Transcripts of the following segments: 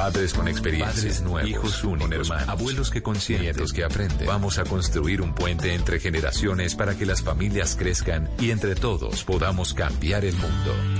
Padres con experiencia, padres nuevos, hijos únicos, hermanos, abuelos que consienten, nietos que aprenden. Vamos a construir un puente entre generaciones para que las familias crezcan y entre todos podamos cambiar el mundo.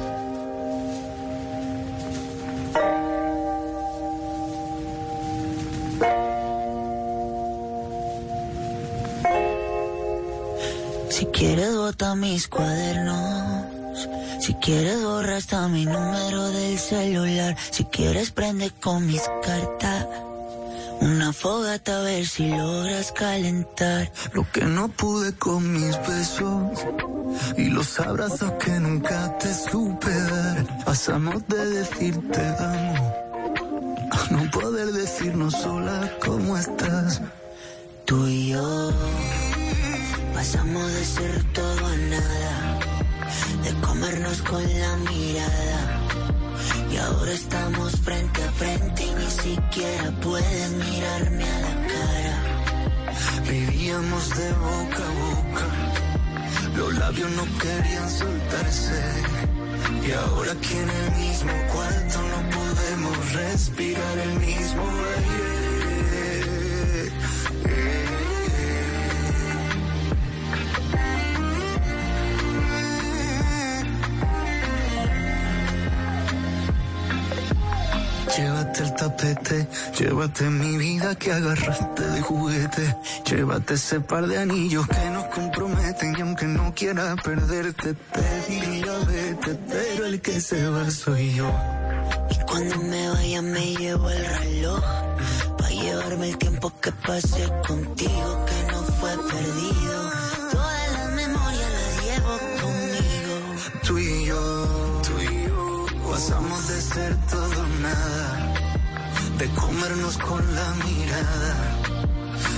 Mis cuadernos. Si quieres borra hasta mi número del celular. Si quieres prende con mis cartas. Una fogata a ver si logras calentar. Lo que no pude con mis besos. Y los abrazos que nunca te supe dar. Pasamos de decirte amo. A no poder decirnos sola cómo estás. Tú y yo Pasamos de ser todo a nada, de comernos con la mirada. Y ahora estamos frente a frente y ni siquiera puedes mirarme a la cara. Vivíamos de boca a boca, los labios no querían soltarse. Y ahora aquí en el mismo cuarto no podemos respirar el mismo aire. Tapete, llévate mi vida que agarraste de juguete. Llévate ese par de anillos que nos comprometen y aunque no quiera perderte, te diría vete, pero el que se va soy yo. Y cuando me vaya me llevo el reloj, para llevarme el tiempo que pasé contigo que no fue perdido. Todas las memorias las llevo conmigo. Tú y yo, tú y yo, pasamos de ser todo nada, de comernos con la mirada.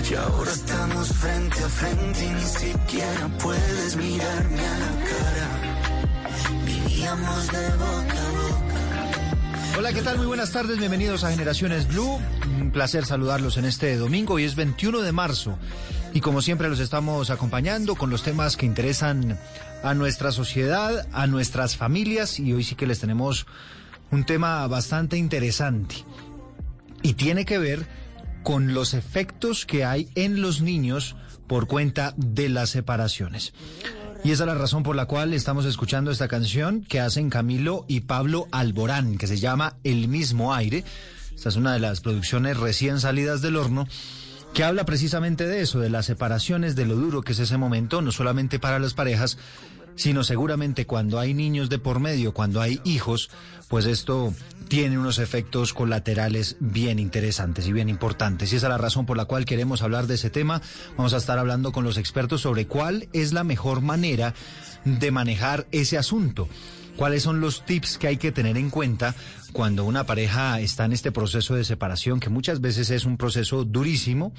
Y ahora estamos frente a frente y ni siquiera puedes mirarme a la cara. Vivíamos de boca a boca. Hola, ¿qué tal? Muy buenas tardes, bienvenidos a Generaciones Blue. Un placer saludarlos en este domingo. Hoy es 21 de marzo y como siempre los estamos acompañando con los temas que interesan a nuestra sociedad, a nuestras familias y hoy sí que les tenemos un tema bastante interesante y tiene que ver con los efectos que hay en los niños por cuenta de las separaciones. Y esa es la razón por la cual estamos escuchando esta canción que hacen Camilo y Pablo Alborán, que se llama El mismo aire. Esta es una de las producciones recién salidas del horno que habla precisamente de eso, de las separaciones, de lo duro que es ese momento, no solamente para las parejas, sino seguramente cuando hay niños de por medio, cuando hay hijos, pues esto tiene unos efectos colaterales bien interesantes y bien importantes. Y esa es la razón por la cual queremos hablar de ese tema. Vamos a estar hablando con los expertos sobre cuál es la mejor manera de manejar ese asunto. ¿Cuáles son los tips que hay que tener en cuenta cuando una pareja está en este proceso de separación, que muchas veces es un proceso durísimo?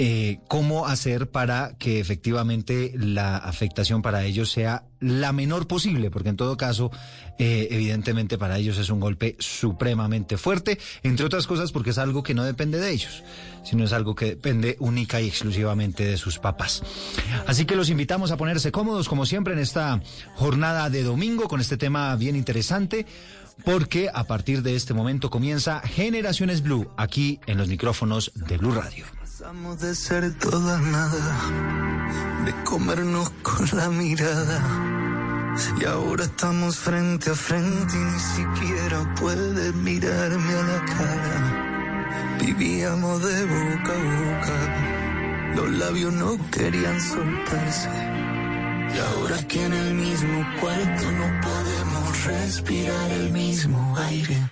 Eh, cómo hacer para que efectivamente la afectación para ellos sea la menor posible, porque en todo caso, eh, evidentemente para ellos es un golpe supremamente fuerte, entre otras cosas porque es algo que no depende de ellos, sino es algo que depende única y exclusivamente de sus papás. Así que los invitamos a ponerse cómodos, como siempre, en esta jornada de domingo con este tema bien interesante porque a partir de este momento comienza Generaciones Blue aquí en los micrófonos de Blue Radio. Pasamos de ser toda nada, de comernos con la mirada. Y ahora estamos frente a frente y ni siquiera puedes mirarme a la cara. Vivíamos de boca a boca, los labios no querían soltarse. Y ahora que en el mismo cuarto no podemos respirar el mismo aire.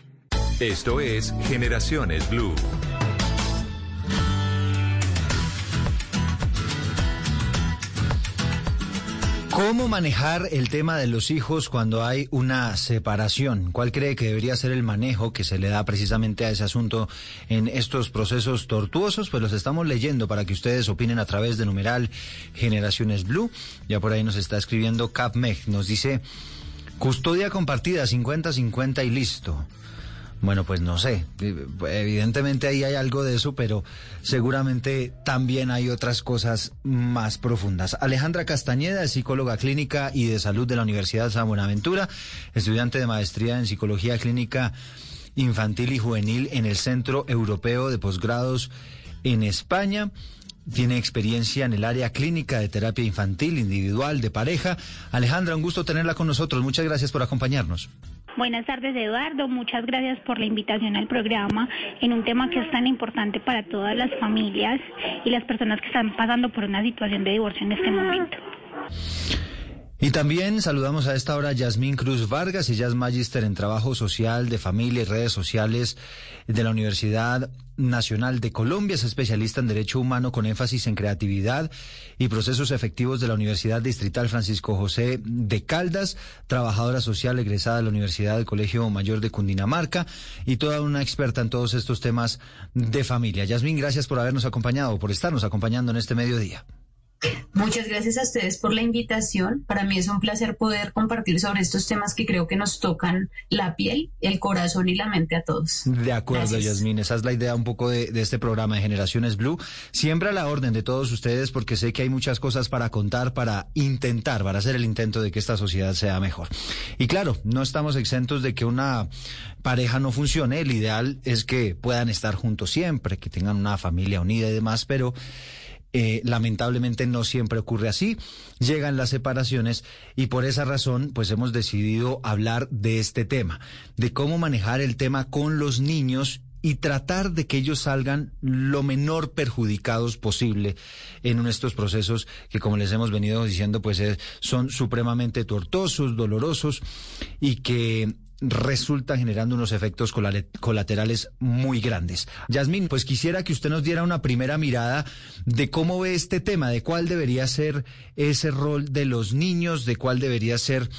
Esto es Generaciones Blue. ¿Cómo manejar el tema de los hijos cuando hay una separación? ¿Cuál cree que debería ser el manejo que se le da precisamente a ese asunto en estos procesos tortuosos? Pues los estamos leyendo para que ustedes opinen a través de numeral Generaciones Blue. Ya por ahí nos está escribiendo CapMeg. Nos dice, custodia compartida 50-50 y listo. Bueno, pues no sé. Evidentemente ahí hay algo de eso, pero seguramente también hay otras cosas más profundas. Alejandra Castañeda psicóloga clínica y de salud de la Universidad San Buenaventura, estudiante de maestría en psicología clínica infantil y juvenil en el Centro Europeo de Posgrados en España. Tiene experiencia en el área clínica de terapia infantil, individual, de pareja. Alejandra, un gusto tenerla con nosotros. Muchas gracias por acompañarnos. Buenas tardes, Eduardo. Muchas gracias por la invitación al programa en un tema que es tan importante para todas las familias y las personas que están pasando por una situación de divorcio en este momento. Y también saludamos a esta hora a Yasmín Cruz Vargas, ella es magíster en trabajo social de familia y redes sociales de la Universidad Nacional de Colombia, es especialista en Derecho Humano con énfasis en creatividad y procesos efectivos de la Universidad Distrital Francisco José de Caldas, trabajadora social egresada de la Universidad del Colegio Mayor de Cundinamarca y toda una experta en todos estos temas de familia. Yasmín, gracias por habernos acompañado, por estarnos acompañando en este mediodía. Muchas gracias a ustedes por la invitación. Para mí es un placer poder compartir sobre estos temas que creo que nos tocan la piel, el corazón y la mente a todos. De acuerdo, Yasmín. Esa es la idea un poco de, este programa de Generaciones Blue. Siempre a la orden de todos ustedes porque sé que hay muchas cosas para contar, para intentar, para hacer el intento de que esta sociedad sea mejor. Y claro, no estamos exentos de que una pareja no funcione. El ideal es que puedan estar juntos siempre, que tengan una familia unida y demás, pero... Eh, lamentablemente no siempre ocurre así. Llegan las separaciones y por esa razón pues hemos decidido hablar de este tema, de cómo manejar el tema con los niños y tratar de que ellos salgan lo menor perjudicados posible en estos procesos que, como les hemos venido diciendo, pues son supremamente tortuosos, dolorosos y que resulta generando unos efectos colaterales muy grandes. Yasmín, pues quisiera que usted nos diera una primera mirada de cómo ve este tema, de cuál debería ser ese rol de los niños, de cuál debería ser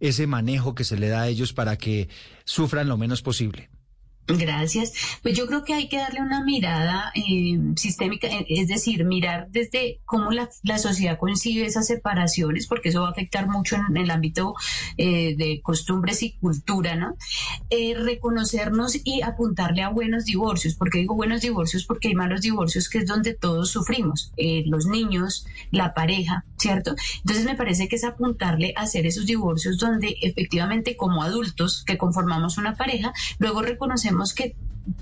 ese manejo que se le da a ellos para que sufran lo menos posible. Gracias. Pues yo creo que hay que darle una mirada eh, sistémica, eh, es decir, mirar desde cómo la, sociedad concibe esas separaciones, porque eso va a afectar mucho en, el ámbito eh, de costumbres y cultura, ¿no? reconocernos y apuntarle a buenos divorcios. porque digo buenos divorcios? Porque hay malos divorcios que es donde todos sufrimos, los niños, la pareja, ¿cierto? Entonces me parece que es apuntarle a hacer esos divorcios donde efectivamente como adultos que conformamos una pareja, luego reconocemos que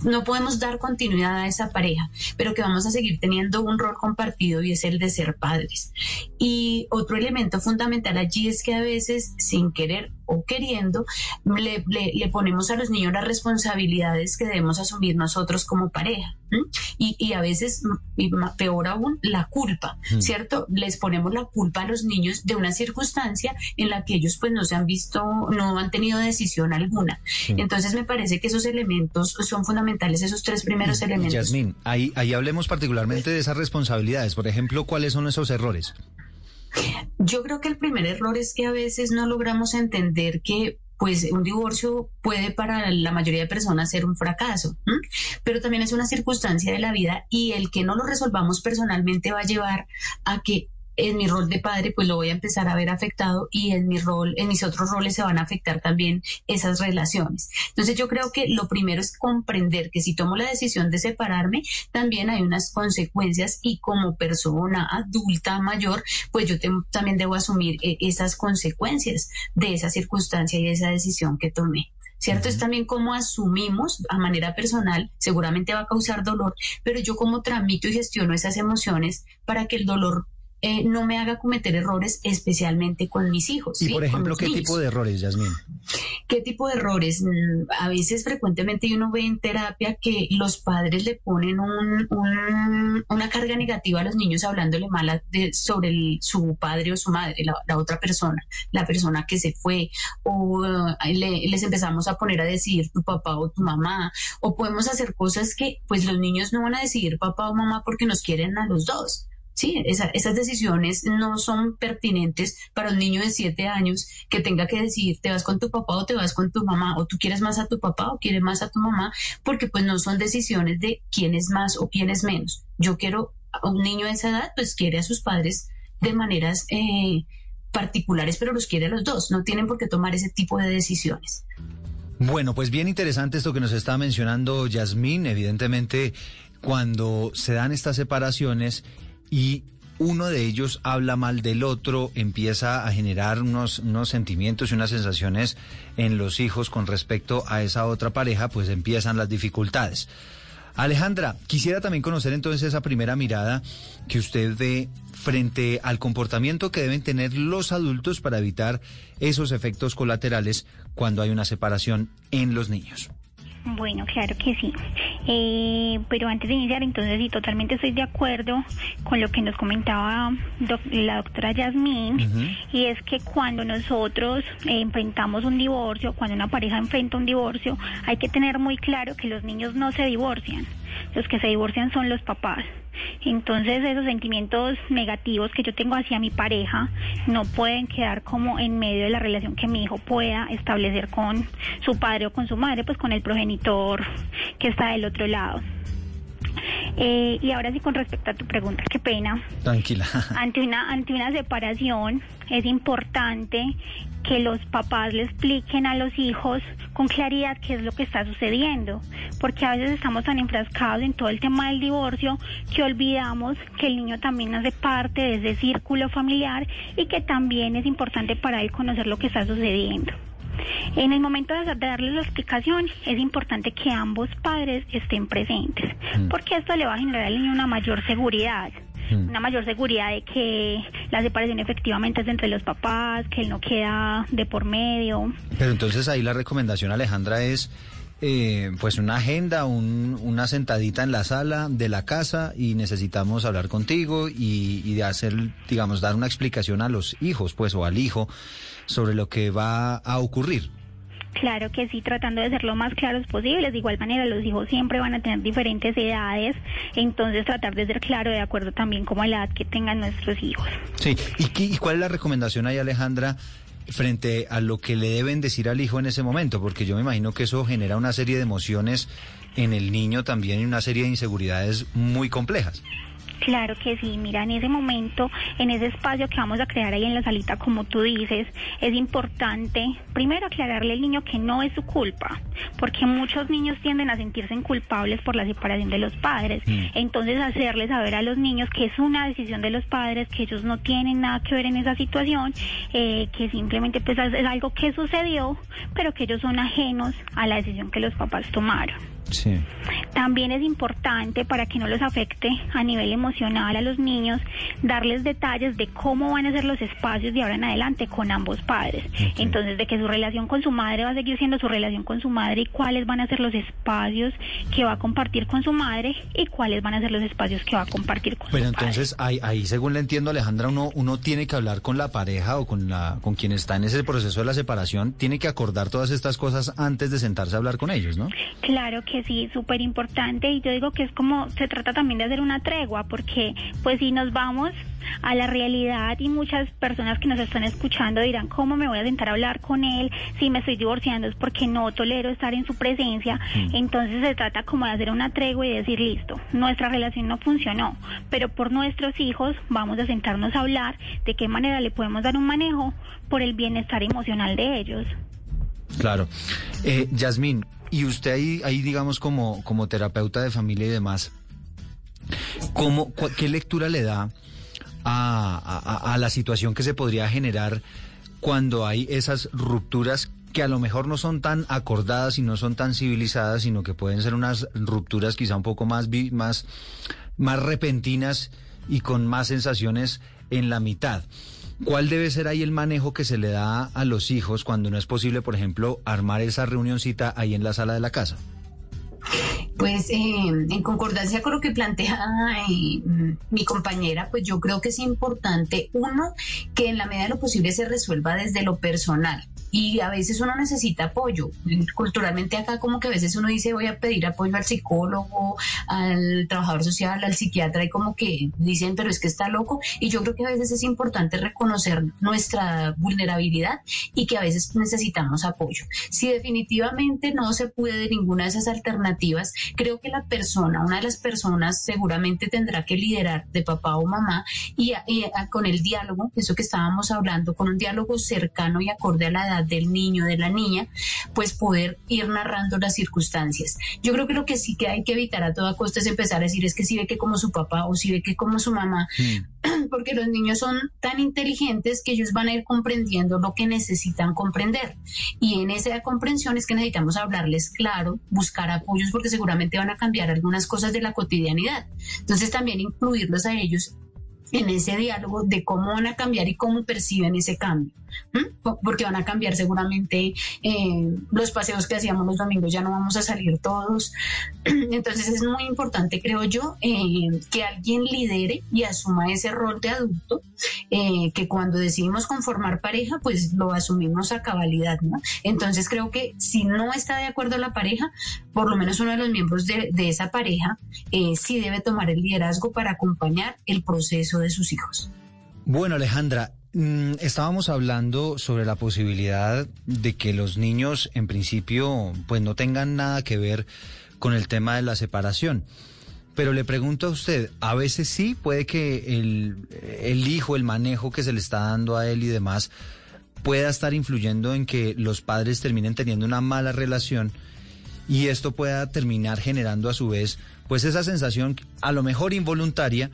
no podemos dar continuidad a esa pareja, pero que vamos a seguir teniendo un rol compartido y es el de ser padres. Y otro elemento fundamental allí es que a veces, sin querer o queriendo, le, ponemos a los niños las responsabilidades que debemos asumir nosotros como pareja. Y, a veces, y peor aún, la culpa, ¿cierto? Les ponemos la culpa a los niños de una circunstancia en la que ellos pues no se han visto, no han tenido decisión alguna. Entonces me parece que esos elementos son fundamentales, esos tres primeros elementos. Yasmín, ahí, ahí hablemos particularmente de esas responsabilidades. Por ejemplo, ¿cuáles son esos errores? Yo creo que el primer error es que a veces no logramos entender que pues un divorcio puede para la mayoría de personas ser un fracaso, pero también es una circunstancia de la vida y el que no lo resolvamos personalmente va a llevar a que en mi rol de padre pues lo voy a empezar a ver afectado y en mi rol, en mis otros roles se van a afectar también esas relaciones. Entonces yo creo que lo primero es comprender que si tomo la decisión de separarme, también hay unas consecuencias y como persona adulta mayor, pues yo también debo asumir eh, esas consecuencias de esa circunstancia y de esa decisión que tomé. ¿cierto? Es también cómo asumimos a manera personal, seguramente va a causar dolor, pero yo cómo tramito y gestiono esas emociones para que el dolor eh, no me haga cometer errores, especialmente con mis hijos. Y por ejemplo, ¿qué tipo de errores, Yasmín? ¿Qué tipo de errores? Mm, a veces frecuentemente uno ve en terapia que los padres le ponen una carga negativa a los niños hablándole mal sobre su padre o su madre, la, otra persona, la persona que se fue, o eh, les empezamos a poner a decir tu papá o tu mamá, o podemos hacer cosas que pues los niños no van a decidir papá o mamá porque nos quieren a los dos Sí, esas decisiones no son pertinentes para un niño de siete años que tenga que decidir te vas con tu papá o te vas con tu mamá o tú quieres más a tu papá o quieres más a tu mamá porque pues no son decisiones de quién es más o quién es menos. Yo quiero a un niño de esa edad pues quiere a sus padres de maneras eh, particulares pero los quiere a los dos. No tienen por qué tomar ese tipo de decisiones. Bueno, pues bien interesante esto que nos está mencionando Yasmín. Evidentemente, cuando se dan estas separaciones y uno de ellos habla mal del otro, empieza a generar unos, unos sentimientos y unas sensaciones en los hijos con respecto a esa otra pareja, pues empiezan las dificultades. Alejandra, quisiera también conocer entonces esa primera mirada que usted ve frente al comportamiento que deben tener los adultos para evitar esos efectos colaterales cuando hay una separación en los niños. Bueno, claro que sí. Eh, pero antes de iniciar, entonces sí, totalmente estoy de acuerdo con lo que nos comentaba la doctora Yasmín, y es que cuando nosotros enfrentamos un divorcio, cuando una pareja enfrenta un divorcio, hay que tener muy claro que los niños no se divorcian, los que se divorcian son los papás. Entonces esos sentimientos negativos que yo tengo hacia mi pareja no pueden quedar como en medio de la relación que mi hijo pueda establecer con su padre o con su madre, pues con el progenitor que está del otro lado. Eh, y ahora sí, con respecto a tu pregunta, qué pena. Tranquila. Ante una, ante una separación es importante que los papás le expliquen a los hijos con claridad qué es lo que está sucediendo, porque a veces estamos tan enfrascados en todo el tema del divorcio que olvidamos que el niño también hace parte de ese círculo familiar y que también es importante para él conocer lo que está sucediendo. En el momento de darles la explicación, es importante que ambos padres estén presentes, mm. porque esto le va a generar al niño una mayor seguridad mm. una mayor seguridad de que la separación efectivamente es entre los papás, que él no queda de por medio. Pero entonces ahí la recomendación, Alejandra, es eh, pues una agenda, una sentadita en la sala de la casa y necesitamos hablar contigo y, y de hacer, digamos, dar una explicación a los hijos, pues, o al hijo sobre lo que va a ocurrir. Claro que sí, tratando de ser lo más claros posibles. De igual manera, los hijos siempre van a tener diferentes edades, entonces tratar de ser claro de acuerdo también como la edad que tengan nuestros hijos. Sí, ¿y, cuál es la recomendación ahí, Alejandra? frente a lo que le deben decir al hijo en ese momento, porque yo me imagino que eso genera una serie de emociones en el niño también y una serie de inseguridades muy complejas. Claro que sí, mira, en ese momento, en ese espacio que vamos a crear ahí en la salita, como tú dices, es importante primero aclararle al niño que no es su culpa, porque muchos niños tienden a sentirse culpables por la separación de los padres. Mm. Entonces, hacerles saber a los niños que es una decisión de los padres, que ellos no tienen nada que ver en esa situación, eh, que simplemente pues, es algo que sucedió, pero que ellos son ajenos a la decisión que los papás tomaron. También es importante para que no los afecte a nivel emocional a los niños, darles detalles de cómo van a ser los espacios de ahora en adelante con ambos padres. Entonces, de que su relación con su madre va a seguir siendo su relación con su madre y cuáles van a ser los espacios que va a compartir con su madre y cuáles van a ser los espacios que va a compartir con Pero su entonces, padre. Ahí, ahí, según le entiendo, Alejandra, uno, uno tiene que hablar con la pareja o con, la, con quien está en ese proceso de la separación, tiene que acordar todas estas cosas antes de sentarse a hablar con ellos, ¿no? Claro que sí, súper importante y yo digo que es como se trata también de hacer una tregua porque pues si nos vamos a la realidad y muchas personas que nos están escuchando dirán cómo me voy a sentar a hablar con él si me estoy divorciando es porque no tolero estar en su presencia mm. entonces se trata como de hacer una tregua y decir listo nuestra relación no funcionó pero por nuestros hijos vamos a sentarnos a hablar de qué manera le podemos dar un manejo por el bienestar emocional de ellos claro. Eh, Yasmín y usted ahí, ahí digamos, como, como terapeuta de familia y demás, ¿cómo, ¿qué lectura le da a, la situación que se podría generar cuando hay esas rupturas que a lo mejor no son tan acordadas y no son tan civilizadas, sino que pueden ser unas rupturas quizá un poco más, más, más repentinas y con más sensaciones en la mitad. ¿Cuál debe ser ahí el manejo que se le da a los hijos cuando no es posible, por ejemplo, armar esa reunioncita ahí en la sala de la casa? Pues eh, en concordancia con lo que plantea eh, mi compañera, pues yo creo que es importante, uno, que en la medida de lo posible se resuelva desde lo personal y a veces uno necesita apoyo. Culturalmente acá como que a veces uno dice voy a pedir apoyo al psicólogo, al trabajador social, al psiquiatra y como que dicen pero es que está loco y yo creo que a veces es importante reconocer nuestra vulnerabilidad y que a veces necesitamos apoyo. Si definitivamente no se puede de ninguna de esas alternativas, creo que la persona, una de las personas seguramente tendrá que liderar de papá o mamá y, con el diálogo, eso que estábamos hablando, con un diálogo cercano y acorde a la edad del niño, de la niña, pues poder ir narrando las circunstancias. Yo creo que lo que sí que hay que evitar a toda costa es empezar a decir es que si ve que como su papá o si ve que como su mamá, mm. porque los niños son tan inteligentes que ellos van a ir comprendiendo lo que necesitan comprender. Y en esa comprensión es que necesitamos hablarles claro, buscar apoyos porque seguramente van a cambiar algunas cosas de la cotidianidad. Entonces también incluirlos a ellos en ese diálogo de cómo van a cambiar y cómo perciben ese cambio porque van a cambiar seguramente eh, los paseos que hacíamos los domingos, ya no vamos a salir todos. Entonces es muy importante, creo yo, eh, que alguien lidere y asuma ese rol de adulto, eh, que cuando decidimos conformar pareja, pues lo asumimos a cabalidad. Entonces creo que si no está de acuerdo la pareja, por lo menos uno de los miembros de, de esa pareja sí debe tomar el liderazgo para acompañar el proceso de sus hijos. Bueno, Alejandra, Mm, estábamos hablando sobre la posibilidad de que los niños en principio pues no tengan nada que ver con el tema de la separación. Pero le pregunto a usted, a veces sí puede que el, el hijo, el manejo que se le está dando a él y demás pueda estar influyendo en que los padres terminen teniendo una mala relación y esto pueda terminar generando a su vez pues esa sensación a lo mejor involuntaria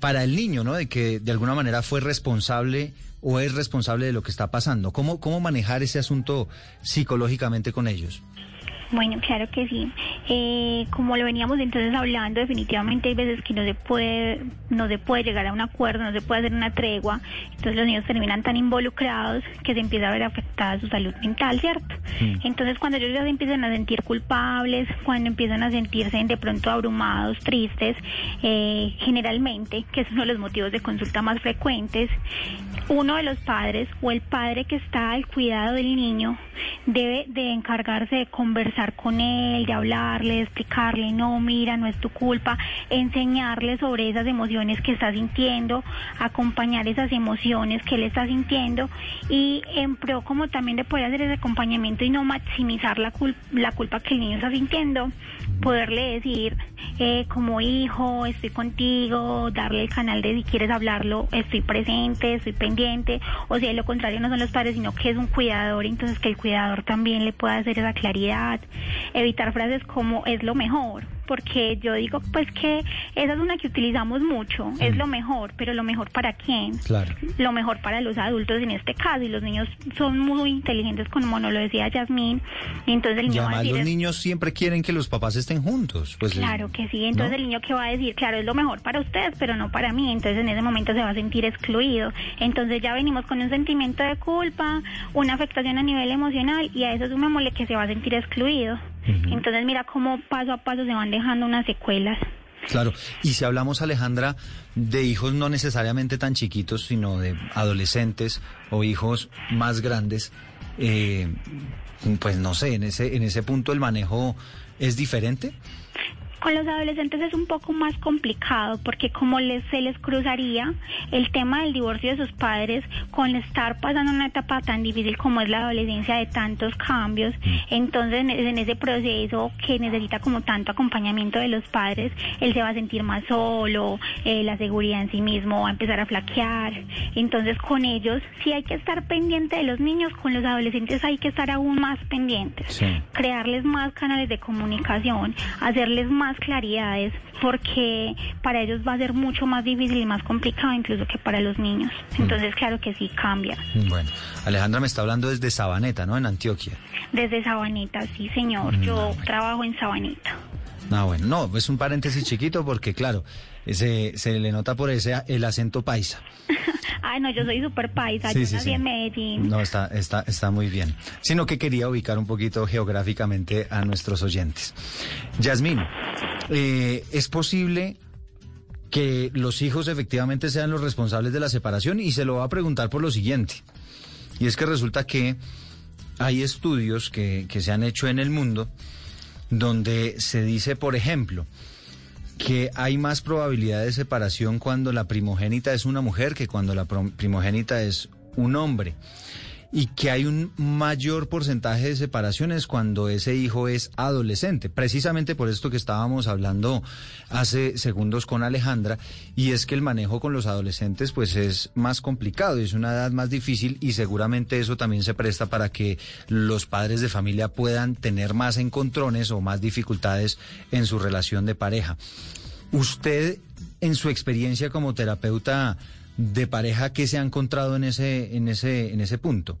para el niño, ¿no? De que de alguna manera fue responsable o es responsable de lo que está pasando. ¿Cómo, cómo manejar ese asunto psicológicamente con ellos? Bueno, claro que sí. Eh, como lo veníamos entonces hablando, definitivamente hay veces que no se puede, no se puede llegar a un acuerdo, no se puede hacer una tregua. Entonces los niños terminan tan involucrados que se empieza a ver afectada su salud mental, ¿cierto? Entonces cuando ellos ya se empiezan a sentir culpables, cuando empiezan a sentirse de pronto abrumados, tristes, eh, generalmente, que es uno de los motivos de consulta más frecuentes, uno de los padres o el padre que está al cuidado del niño debe de encargarse de conversar con él, de hablarle, de explicarle, no, mira, no es tu culpa, enseñarle sobre esas emociones que está sintiendo, acompañar esas emociones que él está sintiendo y en pro como también de poder hacer ese acompañamiento y no maximizar la, la culpa que el niño está sintiendo, poderle decir eh, como hijo, estoy contigo, darle el canal de si quieres hablarlo, estoy presente, estoy pendiente, o si de lo contrario no son los padres, sino que es un cuidador, entonces que el cuidador también le pueda hacer esa claridad, evitar frases como es lo mejor porque yo digo pues que esa es una que utilizamos mucho, es lo mejor, pero lo mejor para quién? Claro. Lo mejor para los adultos en este caso, y los niños son muy inteligentes como nos lo decía Yasmín, entonces el niño va a decir... los niños siempre quieren que los papás estén juntos. Pues, claro que sí, entonces el niño que va a decir, claro, es lo mejor para ustedes, pero no para mí, entonces en ese momento se va a sentir excluido. Entonces ya venimos con un sentimiento de culpa, una afectación a nivel emocional, y a eso sumémosle que se va a sentir excluido. Entonces mira cómo paso a paso se van dejando unas secuelas. Claro, y si hablamos, Alejandra, de hijos no necesariamente tan chiquitos, sino de adolescentes o hijos más grandes, eh, pues no sé, en ese, en ese punto el manejo es diferente. Con los adolescentes es un poco más complicado porque como les, se les cruzaría el tema del divorcio de sus padres con estar pasando una etapa tan difícil como es la adolescencia de tantos cambios, mm. entonces en ese proceso que necesita como tanto acompañamiento de los padres, él se va a sentir más solo, eh, la seguridad en sí mismo va a empezar a flaquear, entonces con ellos sí hay que estar pendiente de los niños, con los adolescentes hay que estar aún más pendientes, crearles más canales de comunicación, hacerles más claridades porque para ellos va a ser mucho más difícil y más complicado incluso que para los niños. Entonces, claro que sí cambia. Bueno, Alejandra me está hablando desde Sabaneta, ¿no? En Antioquia. Desde Sabaneta, sí, señor. Mm, Yo trabajo en Sabaneta. Ah, bueno, no, es un paréntesis chiquito porque, claro, se, se le nota por ese el acento paisa. Ay, no, yo soy súper paisa, yo nací en Medellín. No, está, está, está muy bien. Sino que quería ubicar un poquito geográficamente a nuestros oyentes. Yasmín, eh, ¿es posible que los hijos efectivamente sean los responsables de la separación? Y se lo va a preguntar por lo siguiente. Y es que resulta que hay estudios que, que se han hecho en el mundo donde se dice, por ejemplo, que hay más probabilidad de separación cuando la primogénita es una mujer que cuando la primogénita es un hombre y que hay un mayor porcentaje de separaciones cuando ese hijo es adolescente. Precisamente por esto que estábamos hablando hace segundos con Alejandra, y es que el manejo con los adolescentes pues es más complicado, es una edad más difícil y seguramente eso también se presta para que los padres de familia puedan tener más encontrones o más dificultades en su relación de pareja. Usted, en su experiencia como terapeuta, de pareja que se ha encontrado en ese, en ese, en ese punto?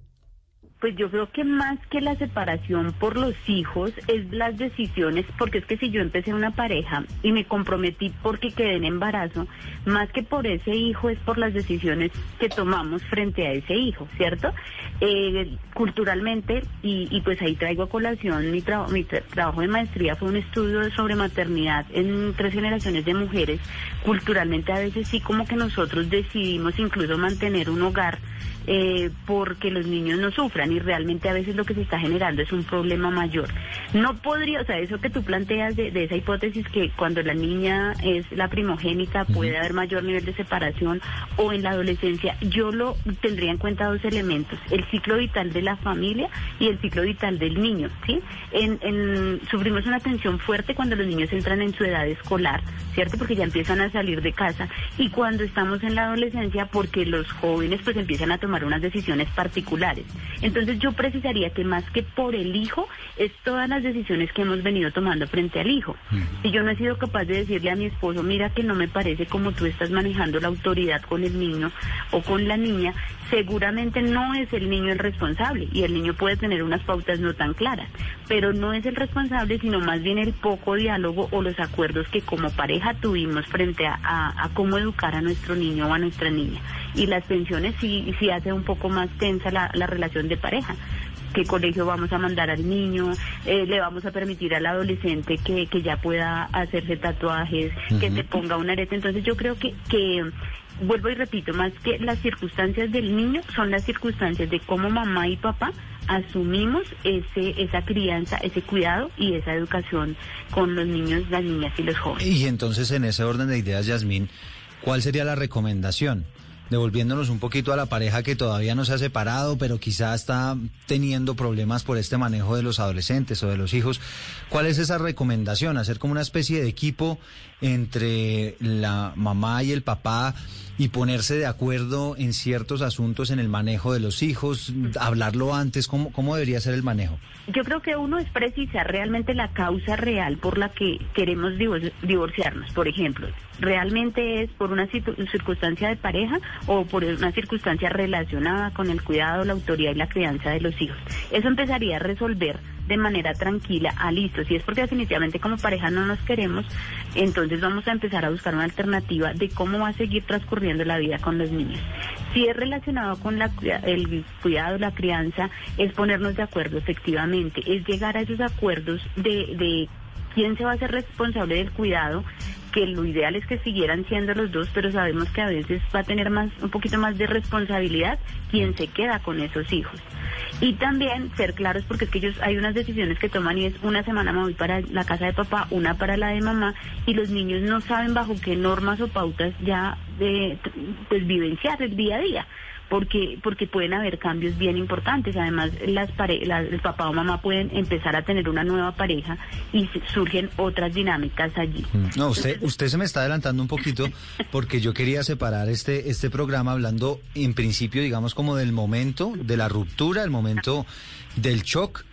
Pues yo creo que más que la separación por los hijos es las decisiones, porque es que si yo empecé una pareja y me comprometí porque quedé en embarazo, más que por ese hijo es por las decisiones que tomamos frente a ese hijo, ¿cierto? Eh, culturalmente, y, pues ahí traigo a colación mi, mi trabajo de maestría, fue un estudio sobre maternidad en tres generaciones de mujeres. Culturalmente a veces sí como que nosotros decidimos incluso mantener un hogar eh, porque los niños no sufran y realmente a veces lo que se está generando es un problema mayor. No podría, o sea, eso que tú planteas de, esa hipótesis que cuando la niña es la primogénita puede haber mayor nivel de separación o en la adolescencia, yo lo tendría en cuenta dos elementos, el ciclo vital de la familia y el ciclo vital del niño, ¿sí? En, sufrimos una tensión fuerte cuando los niños entran en su edad escolar, ¿cierto? Porque ya empiezan a salir de casa y cuando estamos en la adolescencia porque los jóvenes pues empiezan a tomar unas decisiones particulares. Entonces yo precisaría que más que por el hijo, es todas las decisiones que hemos venido tomando frente al hijo. Si yo no he sido capaz de decirle a mi esposo, mira que no me parece como tú estás manejando la autoridad con el niño o con la niña, seguramente no es el niño el responsable y el niño puede tener unas pautas no tan claras, pero no es el responsable, sino más bien el poco diálogo o los acuerdos que como pareja tuvimos frente a, cómo educar a nuestro niño o a nuestra niña. Y las pensiones sí, sí hace un poco más tensa la, relación de pareja qué colegio vamos a mandar al niño, eh, le vamos a permitir al adolescente que, que ya pueda hacerse tatuajes, que se ponga una arete. Entonces yo creo que, que vuelvo y repito, más que las circunstancias del niño, son las circunstancias de cómo mamá y papá asumimos ese, esa crianza, ese cuidado y esa educación con los niños, las niñas y los jóvenes. Y entonces, en ese orden de ideas, Yasmín, ¿cuál sería la recomendación? Devolviéndonos un poquito a la pareja que todavía no se ha separado, pero quizá está teniendo problemas por este manejo de los adolescentes o de los hijos. ¿Cuál es esa recomendación? Hacer como una especie de equipo entre la mamá y el papá y ponerse de acuerdo en ciertos asuntos en el manejo de los hijos, hablarlo antes, ¿cómo, cómo debería ser el manejo? Yo creo que uno es precisar realmente la causa real por la que queremos divorciarnos. Por ejemplo, ¿realmente es por una circunstancia de pareja o por una circunstancia relacionada con el cuidado, la autoridad y la crianza de los hijos? Eso empezaría a resolver de manera tranquila, a listo, si es porque definitivamente como pareja no nos queremos, entonces vamos a empezar a buscar una alternativa de cómo va a seguir transcurriendo la vida con los niños. Si es relacionado con la, el cuidado, la crianza, es ponernos de acuerdo efectivamente, es llegar a esos acuerdos de, de quién se va a ser responsable del cuidado, que lo ideal es que siguieran siendo los dos, pero sabemos que a veces va a tener más un poquito más de responsabilidad quien se queda con esos hijos. Y también ser claros porque es que ellos hay unas decisiones que toman y es una semana me voy para la casa de papá, una para la de mamá y los niños no saben bajo qué normas o pautas ya de pues vivenciar el día a día porque porque pueden haber cambios bien importantes. Además, las, el papá o mamá pueden empezar a tener una nueva pareja y surgen otras dinámicas allí. Mm. No, usted usted se me está adelantando un poquito porque yo quería separar este este programa hablando en principio, digamos, como del momento de la ruptura, el momento del shock.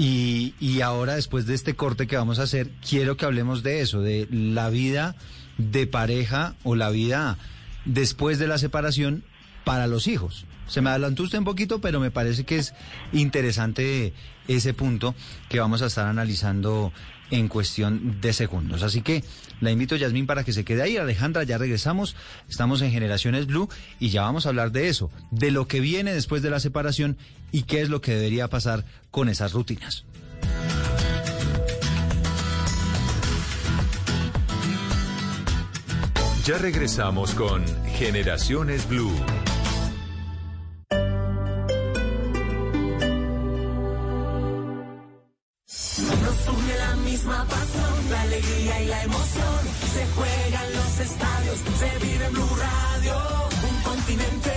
Y, y ahora, después de este corte que vamos a hacer, quiero que hablemos de eso, de la vida de pareja o la vida después de la separación para los hijos. Se me adelantó usted un poquito, pero me parece que es interesante ese punto que vamos a estar analizando en cuestión de segundos. Así que la invito, Yasmín, para que se quede ahí. Alejandra, ya regresamos. Estamos en Generaciones Blue y ya vamos a hablar de eso, de lo que viene después de la separación y qué es lo que debería pasar con esas rutinas. Ya regresamos con Generaciones Blue. Pasión, la alegría y la emoción. Se juegan los estadios, se vive en Blue Radio. Un continente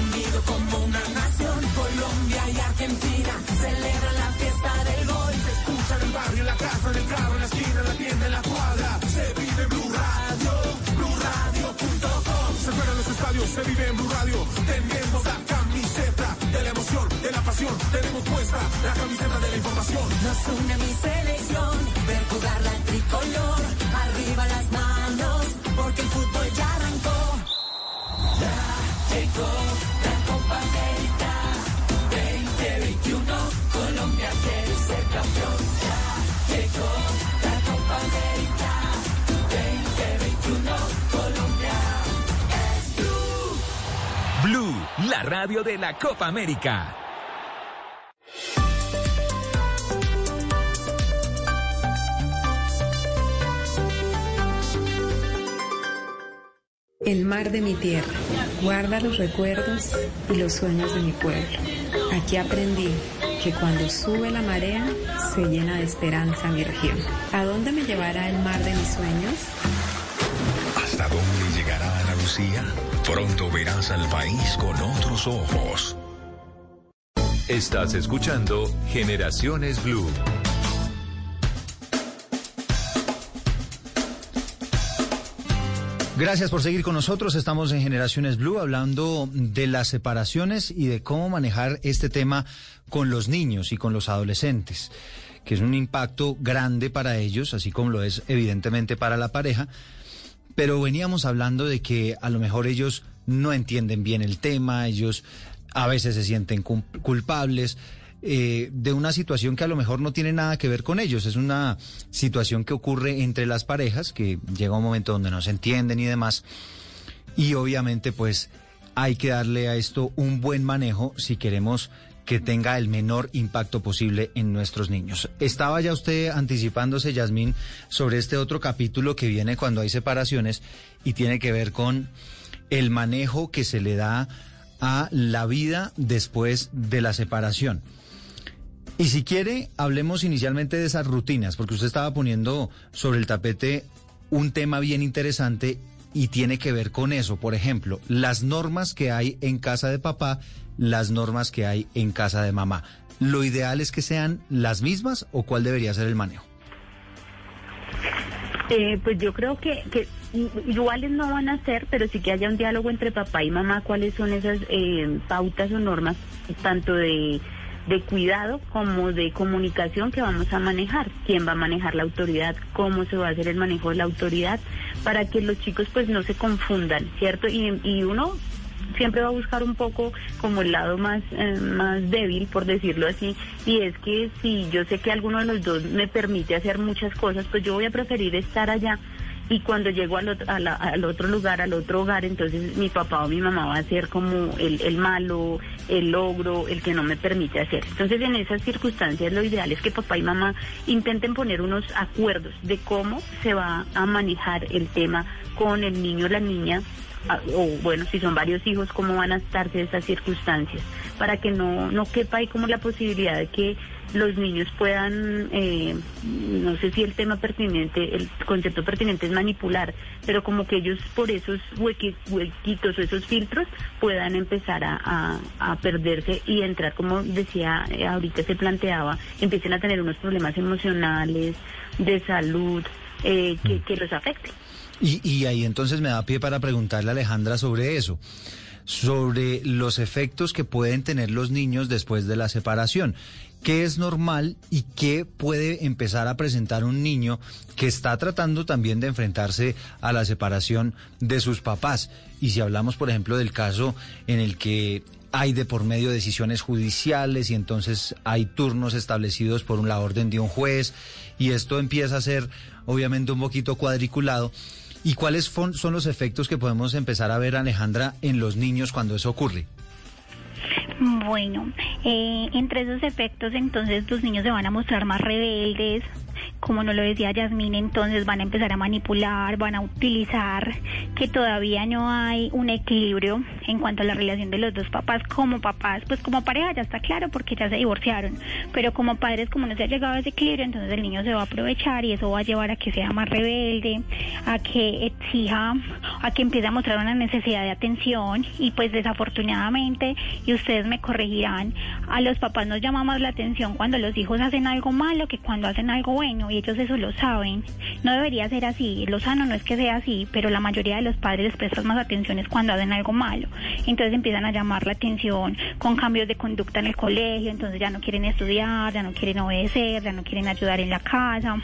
unido como una nación. Colombia y Argentina celebran la fiesta del gol. Se escucha en el barrio, en la casa, en el carro, en la esquina, en la tienda, en la cuadra. Se vive en Blue Radio, BlueRadio.com. Se juegan los estadios, se vive en Blue Radio. Tenemos la camiseta de la emoción, de la pasión. Tenemos puesta la camiseta. Nos une mi selección, ver jugar la tricolor, arriba las manos, porque el fútbol ya arrancó. Ya llegó la Copa América 2021, Colombia quiere ser campeón. Ya llegó la Copa América 2021, Colombia es Blue. Blue, la radio de la Copa América. El mar de mi tierra guarda los recuerdos y los sueños de mi pueblo. Aquí aprendí que cuando sube la marea se llena de esperanza mi región. ¿A dónde me llevará el mar de mis sueños? ¿Hasta dónde llegará Ana Lucía? Pronto verás al país con otros ojos. Estás escuchando Generaciones Blue. Gracias por seguir con nosotros. Estamos en Generaciones Blue hablando de las separaciones y de cómo manejar este tema con los niños y con los adolescentes, que es un impacto grande para ellos, así como lo es evidentemente para la pareja. Pero veníamos hablando de que a lo mejor ellos no entienden bien el tema, ellos a veces se sienten culpables eh, de una situación que a lo mejor no tiene nada que ver con ellos. Es una situación que ocurre entre las parejas, que llega un momento donde no se entienden y demás. Y obviamente pues hay que darle a esto un buen manejo si queremos que tenga el menor impacto posible en nuestros niños. Estaba ya usted anticipándose, Yasmín, sobre este otro capítulo que viene cuando hay separaciones y tiene que ver con el manejo que se le da a la vida después de la separación. Y si quiere, hablemos inicialmente de esas rutinas, porque usted estaba poniendo sobre el tapete un tema bien interesante y tiene que ver con eso. Por ejemplo, las normas que hay en casa de papá, las normas que hay en casa de mamá. ¿Lo ideal es que sean las mismas o cuál debería ser el manejo? Eh, pues yo creo que, iguales no van a ser, pero sí que haya un diálogo entre papá y mamá, cuáles son esas eh, pautas o normas, tanto de, de cuidado como de comunicación que vamos a manejar, quién va a manejar la autoridad, cómo se va a hacer el manejo de la autoridad, para que los chicos pues no se confundan, ¿cierto? Y, y uno siempre va a buscar un poco como el lado más, eh, más débil, por decirlo así, y es que si yo sé que alguno de los dos me permite hacer muchas cosas, pues yo voy a preferir estar allá y cuando llego al otro, al otro lugar, al otro hogar, entonces mi papá o mi mamá va a ser como el, el malo, el logro, el que no me permite hacer. Entonces en esas circunstancias lo ideal es que papá y mamá intenten poner unos acuerdos de cómo se va a manejar el tema con el niño o la niña o bueno, si son varios hijos, cómo van a estarse esas circunstancias, para que no, no quepa ahí como la posibilidad de que los niños puedan, eh, no sé si el tema pertinente, el concepto pertinente es manipular, pero como que ellos por esos huequi- huequitos o esos filtros puedan empezar a, a- a perderse y entrar, como decía, eh, ahorita se planteaba, empiecen a tener unos problemas emocionales, de salud, eh, que, que los afecten. Y, y ahí entonces me da pie para preguntarle a Alejandra sobre eso, sobre los efectos que pueden tener los niños después de la separación. ¿Qué es normal y qué puede empezar a presentar un niño que está tratando también de enfrentarse a la separación de sus papás? Y si hablamos, por ejemplo, del caso en el que hay de por medio decisiones judiciales y entonces hay turnos establecidos por la orden de un juez y esto empieza a ser obviamente un poquito cuadriculado. ¿Y cuáles son los efectos que podemos empezar a ver, Alejandra, en los niños cuando eso ocurre? Bueno, eh, entre esos efectos entonces los niños se van a mostrar más rebeldes, como nos lo decía Yasmín, entonces van a empezar a manipular, van a utilizar que todavía no hay un equilibrio en cuanto a la relación de los dos papás como papás, pues como pareja ya está claro porque ya se divorciaron, pero como padres como no se ha llegado a ese equilibrio, entonces el niño se va a aprovechar y eso va a llevar a que sea más rebelde, a que exija, a que empiece a mostrar una necesidad de atención. Y pues desafortunadamente, y ustedes me corregirán, a los papás nos llama más la atención cuando los hijos hacen algo malo que cuando hacen algo bueno y ellos eso lo saben. No debería ser así, lo sano no es que sea así, pero la mayoría de los padres les prestan más atención es cuando hacen algo malo. Entonces empiezan a llamar la atención con cambios de conducta en el colegio, entonces ya no quieren estudiar, ya no quieren obedecer, ya no quieren ayudar en la casa.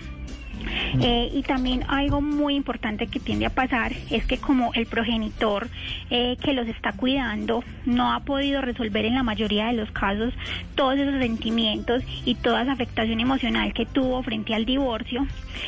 Eh, y también algo muy importante que tiende a pasar es que como el progenitor eh, que los está cuidando no ha podido resolver en la mayoría de los casos todos esos sentimientos y toda esa afectación emocional que tuvo frente al divorcio,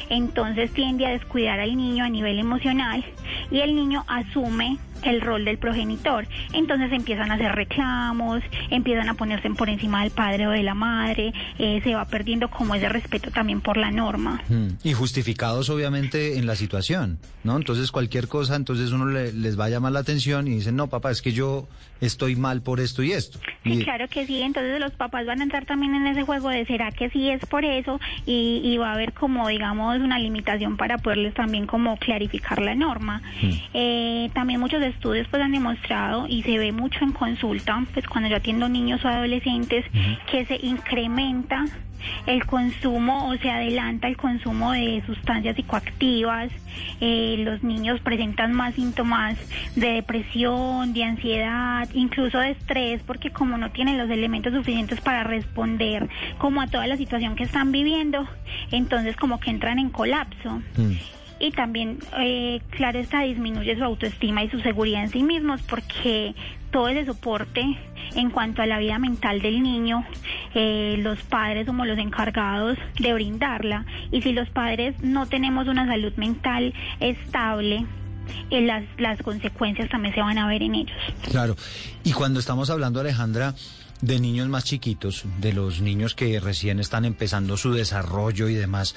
entonces tiende a descuidar al niño a nivel emocional y el niño asume el rol del progenitor. Entonces empiezan a hacer reclamos, empiezan a ponerse por encima del padre o de la madre, eh, se va perdiendo como ese respeto también por la norma. Hmm. Y justificados obviamente en la situación, ¿no? Entonces cualquier cosa, entonces uno les va a llamar la atención y dicen, no, papá, es que yo estoy mal por esto y esto. Sí, claro que sí, entonces los papás van a entrar también en ese juego de será que sí es por eso y, va a haber como digamos una limitación para poderles también como clarificar la norma. Hmm. Eh, también muchos estudios pues han demostrado y se ve mucho en consulta, pues cuando yo atiendo niños o adolescentes, que se incrementa el consumo o se adelanta el consumo de sustancias psicoactivas, eh, los niños presentan más síntomas de depresión, de ansiedad, incluso de estrés, porque como no tienen los elementos suficientes para responder como a toda la situación que están viviendo, entonces como que entran en colapso. Mm y también, eh, claro está, disminuye su autoestima y su seguridad en sí mismos porque todo ese soporte en cuanto a la vida mental del niño, eh, los padres somos los encargados de brindarla y si los padres no tenemos una salud mental estable, eh, las, las consecuencias también se van a ver en ellos. Claro, y cuando estamos hablando, Alejandra, de niños más chiquitos, de los niños que recién están empezando su desarrollo y demás,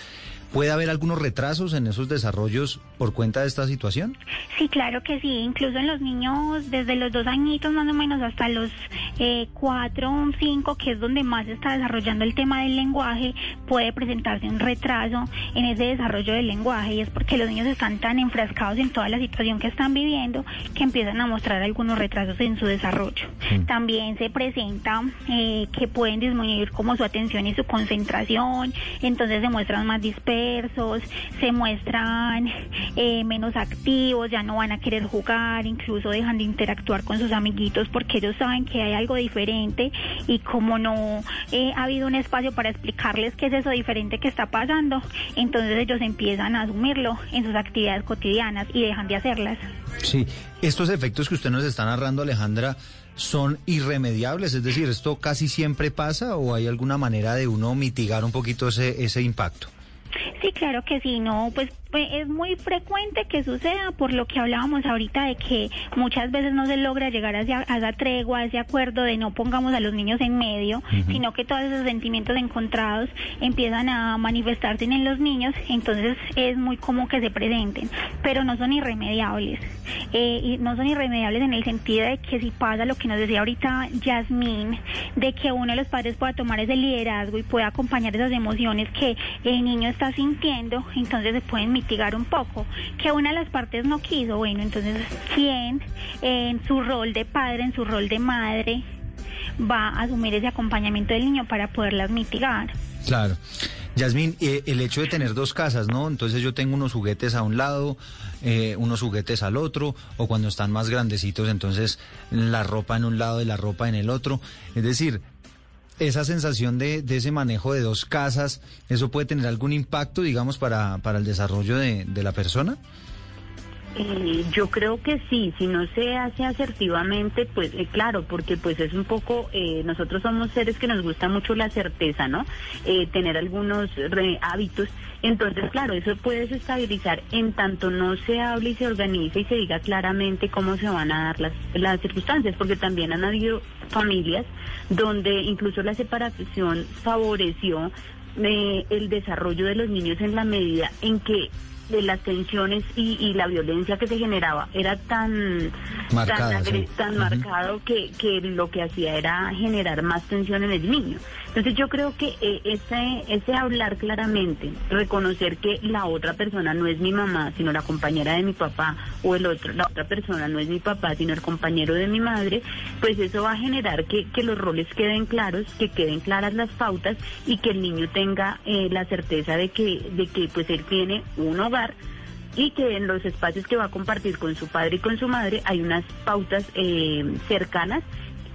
¿Puede haber algunos retrasos en esos desarrollos por cuenta de esta situación? Sí, claro que sí. Incluso en los niños desde los dos añitos más o menos hasta los eh, cuatro o cinco, que es donde más se está desarrollando el tema del lenguaje, puede presentarse un retraso en ese desarrollo del lenguaje. Y es porque los niños están tan enfrascados en toda la situación que están viviendo que empiezan a mostrar algunos retrasos en su desarrollo. También se presenta eh, que pueden disminuir como su atención y su concentración, entonces se muestran más dispersos se muestran eh, menos activos, ya no van a querer jugar, incluso dejan de interactuar con sus amiguitos porque ellos saben que hay algo diferente y como no eh, ha habido un espacio para explicarles qué es eso diferente que está pasando, entonces ellos empiezan a asumirlo en sus actividades cotidianas y dejan de hacerlas. Sí, estos efectos que usted nos está narrando, Alejandra, son irremediables, es decir, ¿esto casi siempre pasa o hay alguna manera de uno mitigar un poquito ese, ese impacto? Sí, claro que sí, no, pues pues, es muy frecuente que suceda por lo que hablábamos ahorita de que muchas veces no se logra llegar a esa tregua, a ese acuerdo de no pongamos a los niños en medio, sino que todos esos sentimientos encontrados empiezan a manifestarse en los niños, entonces es muy común que se presenten, pero no son irremediables. Eh, y no son irremediables en el sentido de que si pasa lo que nos decía ahorita Yasmín, de que uno de los padres pueda tomar ese liderazgo y pueda acompañar esas emociones que el niño está sintiendo, entonces se pueden mitigar un poco. Que una de las partes no quiso, bueno, entonces, ¿quién en su rol de padre, en su rol de madre, va a asumir ese acompañamiento del niño para poderlas mitigar? Claro. Yasmín, eh, el hecho de tener dos casas, ¿no? Entonces yo tengo unos juguetes a un lado, eh, unos juguetes al otro, o cuando están más grandecitos, entonces la ropa en un lado y la ropa en el otro. Es decir, esa sensación de, de, ese manejo de dos casas, ¿eso puede tener algún impacto, digamos, para, para el desarrollo de, de la persona? Eh, yo creo que sí, si no se hace asertivamente, pues eh, claro, porque pues es un poco, eh, nosotros somos seres que nos gusta mucho la certeza, ¿no? Eh, tener algunos re- hábitos. Entonces, claro, eso puede desestabilizar en tanto no se hable y se organice y se diga claramente cómo se van a dar las, las circunstancias, porque también han habido familias donde incluso la separación favoreció eh, el desarrollo de los niños en la medida en que de las tensiones y, y la violencia que se generaba era tan Marcada, tan, sí. tan marcado que, que lo que hacía era generar más tensión en el niño. Entonces yo creo que eh, ese, ese hablar claramente, reconocer que la otra persona no es mi mamá, sino la compañera de mi papá, o el otro, la otra persona no es mi papá, sino el compañero de mi madre, pues eso va a generar que, que los roles queden claros, que queden claras las pautas y que el niño tenga eh, la certeza de que, de que pues él tiene un hogar y que en los espacios que va a compartir con su padre y con su madre hay unas pautas eh, cercanas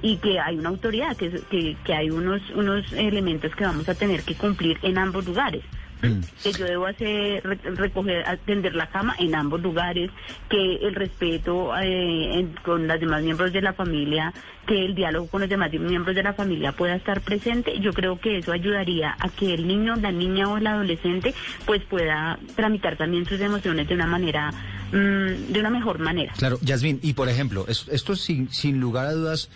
y que hay una autoridad, que, que, que hay unos, unos elementos que vamos a tener que cumplir en ambos lugares. Mm. Que yo debo hacer, re- recoger, atender la cama en ambos lugares, que el respeto eh, en- con los demás miembros de la familia, que el diálogo con los demás miembros de la familia pueda estar presente. Yo creo que eso ayudaría a que el niño, la niña o el adolescente, pues pueda tramitar también sus emociones de una manera, mm, de una mejor manera. Claro, Yasmín, y por ejemplo, es- esto sin, sin lugar a dudas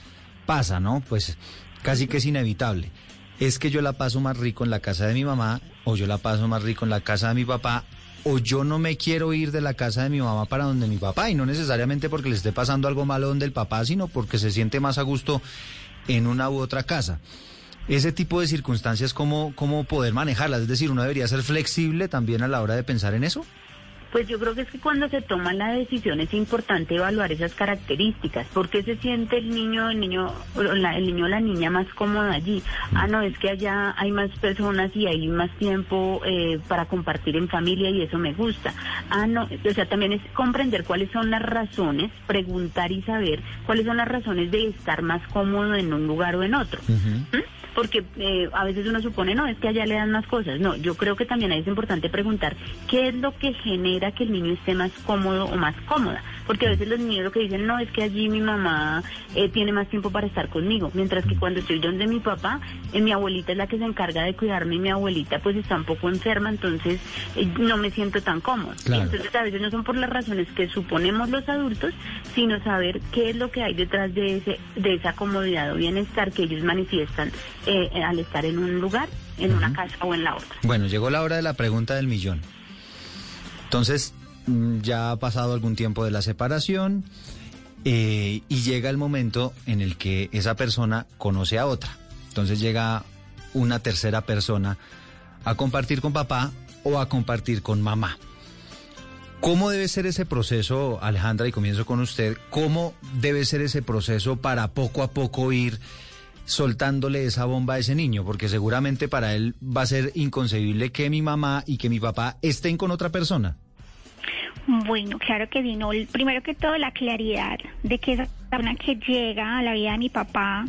pasa, ¿no? Pues casi que es inevitable. Es que yo la paso más rico en la casa de mi mamá, o yo la paso más rico en la casa de mi papá, o yo no me quiero ir de la casa de mi mamá para donde mi papá, y no necesariamente porque le esté pasando algo malo donde el papá, sino porque se siente más a gusto en una u otra casa. Ese tipo de circunstancias, ¿cómo, cómo poder manejarlas? Es decir, uno debería ser flexible también a la hora de pensar en eso. Pues yo creo que es que cuando se toma la decisión es importante evaluar esas características. ¿Por qué se siente el niño, el niño, el niño o la niña más cómodo allí? Ah, no, es que allá hay más personas y hay más tiempo eh, para compartir en familia y eso me gusta. Ah, no, o sea, también es comprender cuáles son las razones, preguntar y saber cuáles son las razones de estar más cómodo en un lugar o en otro. ¿Mm? Porque eh, a veces uno supone, no, es que allá le dan más cosas. No, yo creo que también ahí es importante preguntar qué es lo que genera que el niño esté más cómodo o más cómoda. Porque a veces los niños lo que dicen, no, es que allí mi mamá eh, tiene más tiempo para estar conmigo. Mientras que cuando estoy donde mi papá, eh, mi abuelita es la que se encarga de cuidarme y mi abuelita pues está un poco enferma, entonces eh, no me siento tan cómodo. Claro. Entonces a veces no son por las razones que suponemos los adultos, sino saber qué es lo que hay detrás de ese de esa comodidad o bienestar que ellos manifiestan eh, al estar en un lugar, en una casa o en la otra. Bueno, llegó la hora de la pregunta del millón. Entonces, mm, ya ha pasado algún tiempo de la separación eh, y llega el momento en el que esa persona conoce a otra. Entonces llega una tercera persona a compartir con papá o a compartir con mamá. ¿Cómo debe ser ese proceso, Alejandra? Y comienzo con usted. ¿Cómo debe ser ese proceso para poco a poco ir soltándole esa bomba a ese niño? Porque seguramente para él va a ser inconcebible que mi mamá y que mi papá estén con otra persona. Bueno, claro que sí. No, primero que todo, la claridad de que esa persona que llega a la vida de mi papá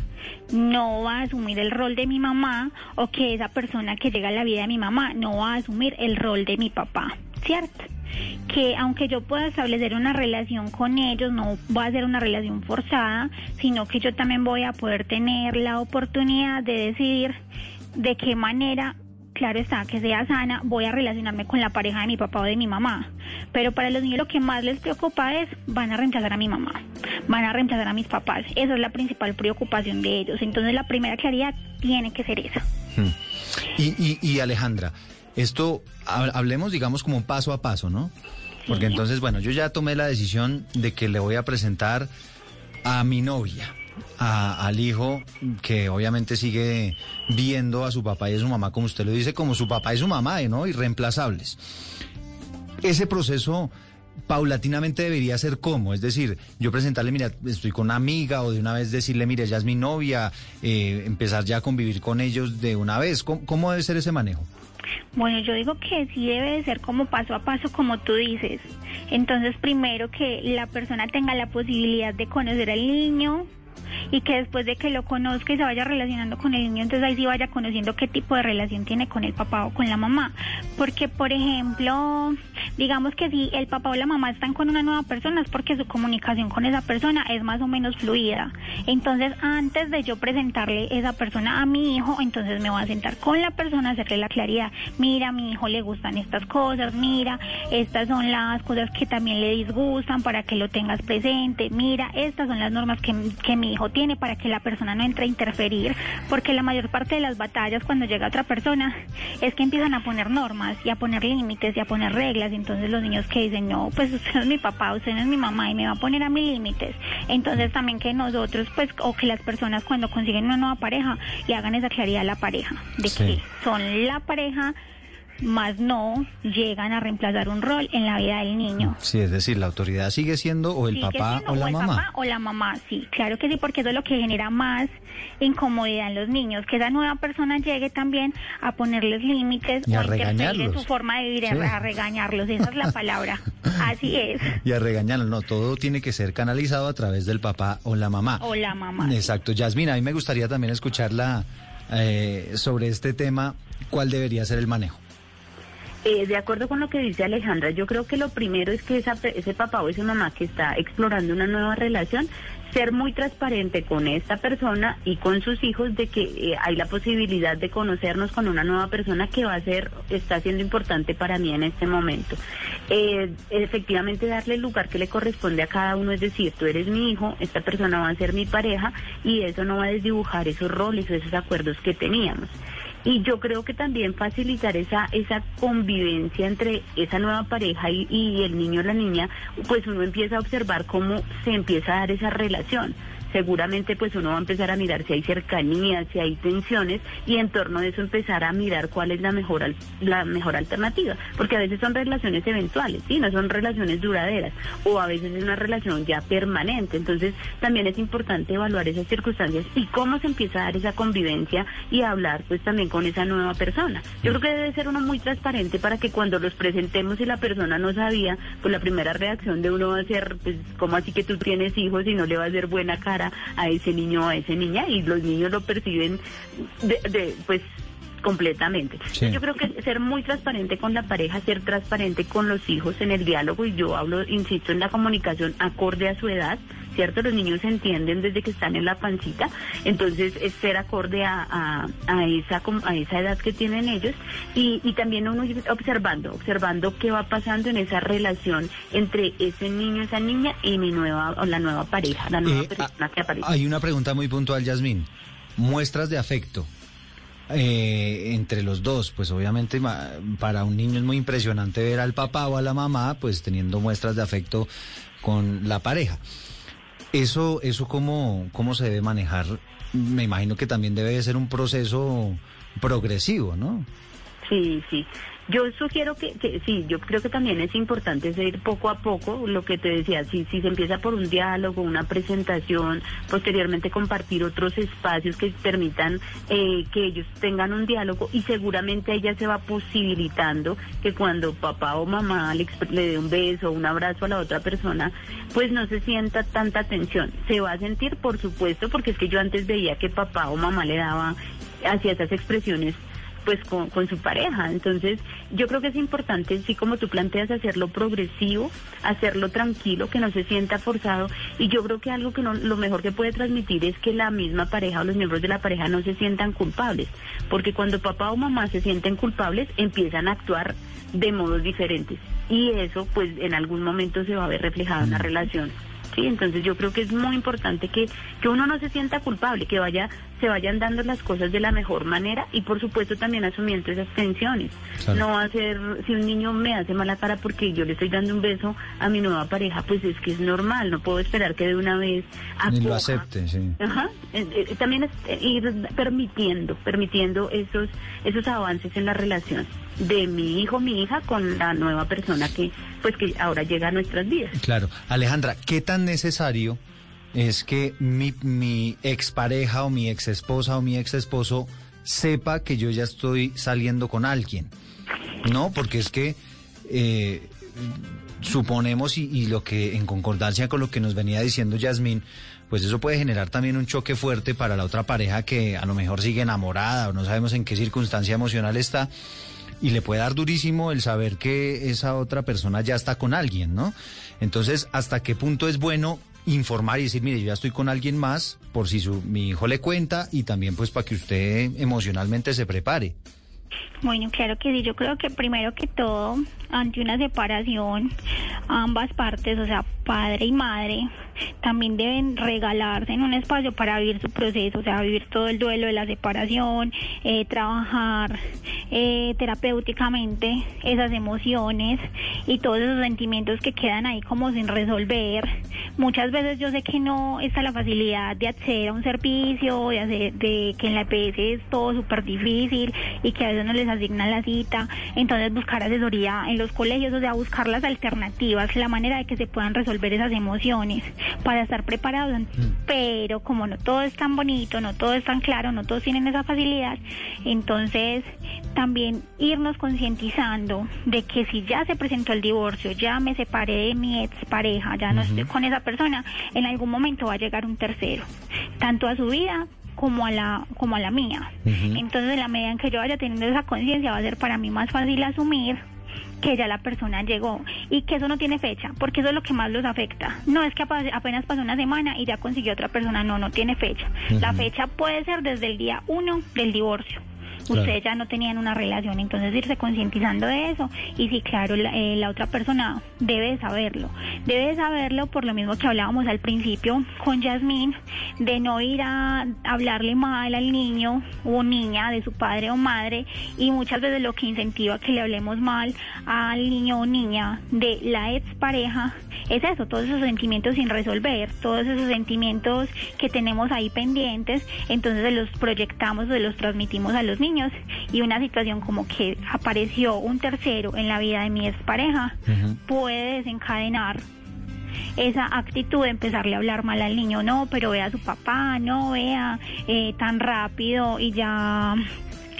no va a asumir el rol de mi mamá o que esa persona que llega a la vida de mi mamá no va a asumir el rol de mi papá, ¿cierto? Que aunque yo pueda establecer una relación con ellos, no va a ser una relación forzada, sino que yo también voy a poder tener la oportunidad de decidir de qué manera claro está, que sea sana, voy a relacionarme con la pareja de mi papá o de mi mamá. Pero para los niños lo que más les preocupa es, van a reemplazar a mi mamá, van a reemplazar a mis papás. Esa es la principal preocupación de ellos. Entonces la primera claridad tiene que ser esa. Hmm. Y, y, y Alejandra, esto ha- hablemos, digamos, como paso a paso, ¿no? Porque entonces, bueno, yo ya tomé la decisión de que le voy a presentar a mi novia, a- al hijo que obviamente sigue viendo a su papá y a su mamá, como usted lo dice, como su papá y su mamá, ¿no? Irreemplazables. Ese proceso paulatinamente debería ser como, es decir, yo presentarle, mira, estoy con una amiga o de una vez decirle, mira, ella es mi novia, eh, empezar ya a convivir con ellos de una vez. ¿Cómo, cómo debe ser ese manejo? Bueno, yo digo que sí debe de ser como paso a paso, como tú dices. Entonces, primero que la persona tenga la posibilidad de conocer al niño y que después de que lo conozca y se vaya relacionando con el niño, entonces ahí sí vaya conociendo qué tipo de relación tiene con el papá o con la mamá. Porque, por ejemplo, digamos que si el papá o la mamá están con una nueva persona es porque su comunicación con esa persona es más o menos fluida. Entonces, antes de yo presentarle esa persona a mi hijo, entonces me voy a sentar con la persona, hacerle la claridad. Mira, a mi hijo le gustan estas cosas, mira, estas son las cosas que también le disgustan para que lo tengas presente. Mira, estas son las normas que, que mi hijo tiene para que la persona no entre a interferir, porque la mayor parte de las batallas cuando llega otra persona es que empiezan a poner normas y a poner límites y a poner reglas. Entonces los niños que dicen, no, pues usted es mi papá, usted no es mi mamá y me va a poner a mis límites. Entonces también que nosotros, pues, o que las personas cuando consiguen una nueva pareja le hagan esa claridad a la pareja, de que son la pareja más no llegan a reemplazar un rol en la vida del niño. Sí, es decir, la autoridad sigue siendo o el Sigue papá siendo o la el mamá. papá o la mamá, sí, claro que sí, porque eso es lo que genera más incomodidad en los niños, que esa nueva persona llegue también a ponerles límites Y a o regañarlos. su forma de vivir, Sí. a regañarlos, esa es la palabra. Así es. Y a regañarlo, no, todo tiene que ser canalizado a través del papá o la mamá. O la mamá. Exacto, Yasmina, a mí me gustaría también escucharla eh, sobre este tema, cuál debería ser el manejo. Eh, de acuerdo con lo que dice Alejandra, yo creo que lo primero es que ese papá o esa mamá que está explorando una nueva relación, ser muy transparente con esta persona y con sus hijos de que eh, hay la posibilidad de conocernos con una nueva persona que va a ser, está siendo importante para mí en este momento. Eh, efectivamente darle el lugar que le corresponde a cada uno, es decir, tú eres mi hijo, esta persona va a ser mi pareja y eso no va a desdibujar esos roles o esos acuerdos que teníamos. Y yo creo que también facilitar esa esa convivencia entre esa nueva pareja y, y el niño o la niña, pues uno empieza a observar cómo se empieza a dar esa relación. Seguramente pues uno va a empezar a mirar si hay cercanía, si hay tensiones y en torno a eso empezar a mirar cuál es la mejor la mejor alternativa, porque a veces son relaciones eventuales, sí, no son relaciones duraderas o a veces es una relación ya permanente. Entonces, también es importante evaluar esas circunstancias y cómo se empieza a dar esa convivencia y hablar pues también con esa nueva persona. Yo creo que debe ser uno muy transparente para que cuando los presentemos y la persona no sabía, pues la primera reacción de uno va a ser, pues, ¿cómo así que tú tienes hijos y no le va a hacer buena cara a ese niño o a esa niña? Y los niños lo perciben de, de pues completamente. Sí. Yo creo que ser muy transparente con la pareja, ser transparente con los hijos en el diálogo y yo hablo, insisto, en la comunicación acorde a su edad, ¿cierto? Los niños se entienden desde que están en la pancita, entonces es ser acorde a, a, a esa a esa edad que tienen ellos y, y también uno observando, observando qué va pasando en esa relación entre ese niño, esa niña y mi nueva o la nueva pareja, la nueva Eh, persona que aparece. Hay una pregunta muy puntual, Yasmín. Muestras de afecto eh, entre los dos, pues obviamente ma- para un niño es muy impresionante ver al papá o a la mamá, pues teniendo muestras de afecto con la pareja. Eso, eso cómo, cómo se debe manejar. Me imagino que también debe de ser un proceso progresivo, ¿no? Sí, sí. Yo sugiero que, sí, yo creo que también es importante seguir poco a poco, lo que te decía, si, si se empieza por un diálogo, una presentación, posteriormente compartir otros espacios que permitan eh, que ellos tengan un diálogo y seguramente ella se va posibilitando que cuando papá o mamá le, le dé un beso o un abrazo a la otra persona, pues no se sienta tanta tensión. Se va a sentir, por supuesto, porque es que yo antes veía que papá o mamá le daba hacia esas expresiones pues con, con su pareja. Entonces, yo creo que es importante, sí como tú planteas, hacerlo progresivo, hacerlo tranquilo, que no se sienta forzado. Y yo creo que algo que no, lo mejor que puede transmitir es que la misma pareja o los miembros de la pareja no se sientan culpables. Porque cuando papá o mamá se sienten culpables, empiezan a actuar de modos diferentes. Y eso, pues, en algún momento se va a ver reflejado en la relación. Sí, entonces yo creo que es muy importante que, que uno no se sienta culpable, que vaya, se vayan dando las cosas de la mejor manera y por supuesto también asumiendo esas tensiones. Claro. No hacer, si un niño me hace mala cara porque yo le estoy dando un beso a mi nueva pareja, pues es que es normal, no puedo esperar que de una vez Ni lo acoja. acepte, sí. Ajá. Eh, eh, También es eh, ir permitiendo, permitiendo esos, esos avances en la relación de mi hijo, mi hija con la nueva persona que, pues que ahora llega a nuestras vidas. Claro. Alejandra, ¿qué tan necesario es que mi, mi expareja o mi exesposa o mi exesposo sepa que yo ya estoy saliendo con alguien? No, porque es que eh, suponemos y, y, lo que en concordancia con lo que nos venía diciendo Yasmín, pues eso puede generar también un choque fuerte para la otra pareja que a lo mejor sigue enamorada o no sabemos en qué circunstancia emocional está y le puede dar durísimo el saber que esa otra persona ya está con alguien, ¿no? Entonces, ¿hasta qué punto es bueno informar y decir, mire, yo ya estoy con alguien más, por si su, mi hijo le cuenta y también pues para que usted emocionalmente se prepare? Bueno, claro que sí. Yo creo que primero que todo, ante una separación, ambas partes, o sea, padre y madre, también deben regalarse en un espacio para vivir su proceso, o sea, vivir todo el duelo de la separación, eh, trabajar eh, terapéuticamente esas emociones y todos esos sentimientos que quedan ahí como sin resolver. Muchas veces yo sé que no está la facilidad de acceder a un servicio, de, hacer, de que en la EPS es todo súper difícil y que a veces no les asignan la cita, entonces buscar asesoría en los colegios, o sea, buscar las alternativas, la manera de que se puedan resolver esas emociones para estar preparados. Mm. Pero como no todo es tan bonito, no todo es tan claro, no todos tienen esa facilidad, entonces también irnos concientizando de que si ya se presentó el divorcio, ya me separé de mi expareja, ya no estoy con esa persona, en algún momento va a llegar un tercero, tanto a su vida como a la como a la mía. Entonces, en la medida en que yo vaya teniendo esa conciencia, va a ser para mí más fácil asumir que ya la persona llegó y que eso no tiene fecha, porque eso es lo que más los afecta. No es que apenas pasó una semana y ya consiguió otra persona, no, no tiene fecha. La fecha puede ser desde el día uno del divorcio ustedes ya no tenían una relación, entonces irse concientizando de eso. Y sí, claro, la, eh, la, otra persona debe saberlo, debe saberlo por lo mismo que hablábamos al principio con Yasmín, de no ir a hablarle mal al niño o niña de su padre o madre y muchas veces lo que incentiva que le hablemos mal al niño o niña de la expareja es eso, todos esos sentimientos sin resolver, todos esos sentimientos que tenemos ahí pendientes, entonces se los proyectamos, se los transmitimos a los niños y una situación como que apareció un tercero en la vida de mi expareja puede desencadenar esa actitud de empezarle a hablar mal al niño, no, pero vea a su papá, no vea eh, tan rápido y ya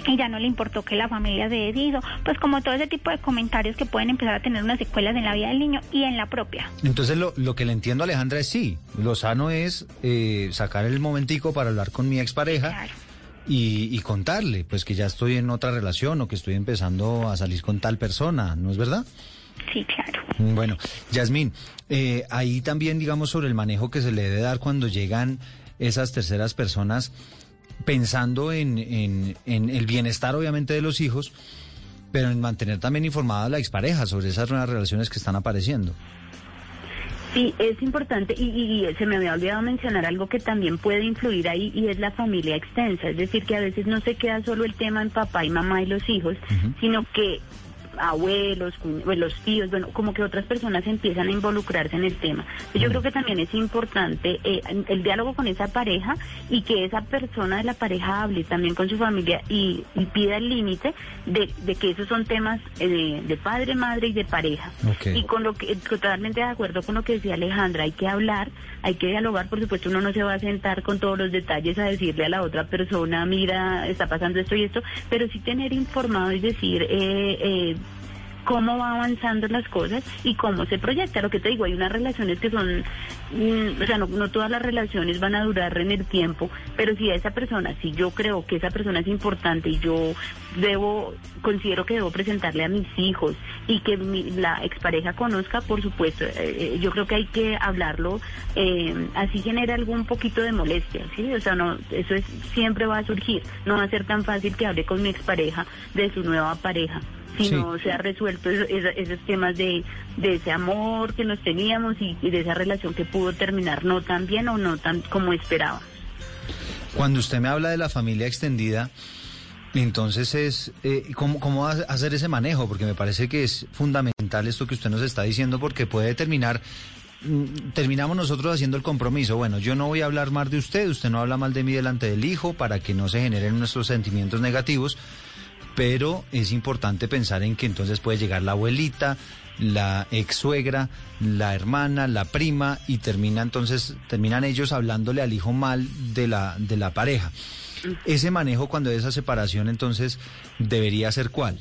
y ya no le importó que la familia se deshizo, pues como todo ese tipo de comentarios que pueden empezar a tener unas secuelas en la vida del niño y en la propia. Entonces lo, lo que le entiendo Alejandra es sí, lo sano es eh, sacar el momentico para hablar con mi expareja. Claro y, contarle, pues que ya estoy en otra relación o que estoy empezando a salir con tal persona, ¿no es verdad? Sí, claro. Bueno, Yasmín, eh, ahí también digamos sobre el manejo que se le debe dar cuando llegan esas terceras personas pensando en, en, en el bienestar obviamente de los hijos, pero en mantener también informada a la expareja sobre esas nuevas relaciones que están apareciendo. Sí, es importante y, se me había olvidado mencionar algo que también puede influir ahí y es la familia extensa, es decir, que a veces no se queda solo el tema en papá y mamá y los hijos, sino que abuelos, pues, los tíos, bueno, como que otras personas empiezan a involucrarse en el tema. Yo creo que también es importante eh, el diálogo con esa pareja y que esa persona de la pareja hable también con su familia y, pida el límite de, que esos son temas eh, de, padre, madre y de pareja. Y con lo que totalmente de acuerdo con lo que decía Alejandra, hay que hablar, hay que dialogar, por supuesto uno no se va a sentar con todos los detalles a decirle a la otra persona, mira, está pasando esto y esto, pero sí tener informado y decir, eh, eh cómo va avanzando las cosas y cómo se proyecta. Lo que te digo, hay unas relaciones que son, mm, o sea, no, no, todas las relaciones van a durar en el tiempo, pero si a esa persona, si yo creo que esa persona es importante y yo debo, considero que debo presentarle a mis hijos y que la expareja conozca, por supuesto, eh, eh, yo creo que hay que hablarlo, eh, así genera algún poquito de molestia, ¿sí? O sea, no, eso es, siempre va a surgir, no va a ser tan fácil que hable con mi expareja de su nueva pareja si no se ha resuelto esos temas de, de, ese amor que nos teníamos y, de esa relación que pudo terminar no tan bien o no tan como esperaba. Cuando usted me habla de la familia extendida, entonces es eh, ¿cómo, cómo hacer ese manejo, porque me parece que es fundamental esto que usted nos está diciendo, porque puede terminar mm, terminamos nosotros haciendo el compromiso. Bueno, yo no voy a hablar mal de usted, usted no habla mal de mí delante del hijo para que no se generen nuestros sentimientos negativos pero es importante pensar en que entonces puede llegar la abuelita, la ex suegra, la hermana, la prima y termina entonces terminan ellos hablándole al hijo mal de la de la pareja. Ese manejo cuando hay esa separación entonces debería ser cuál?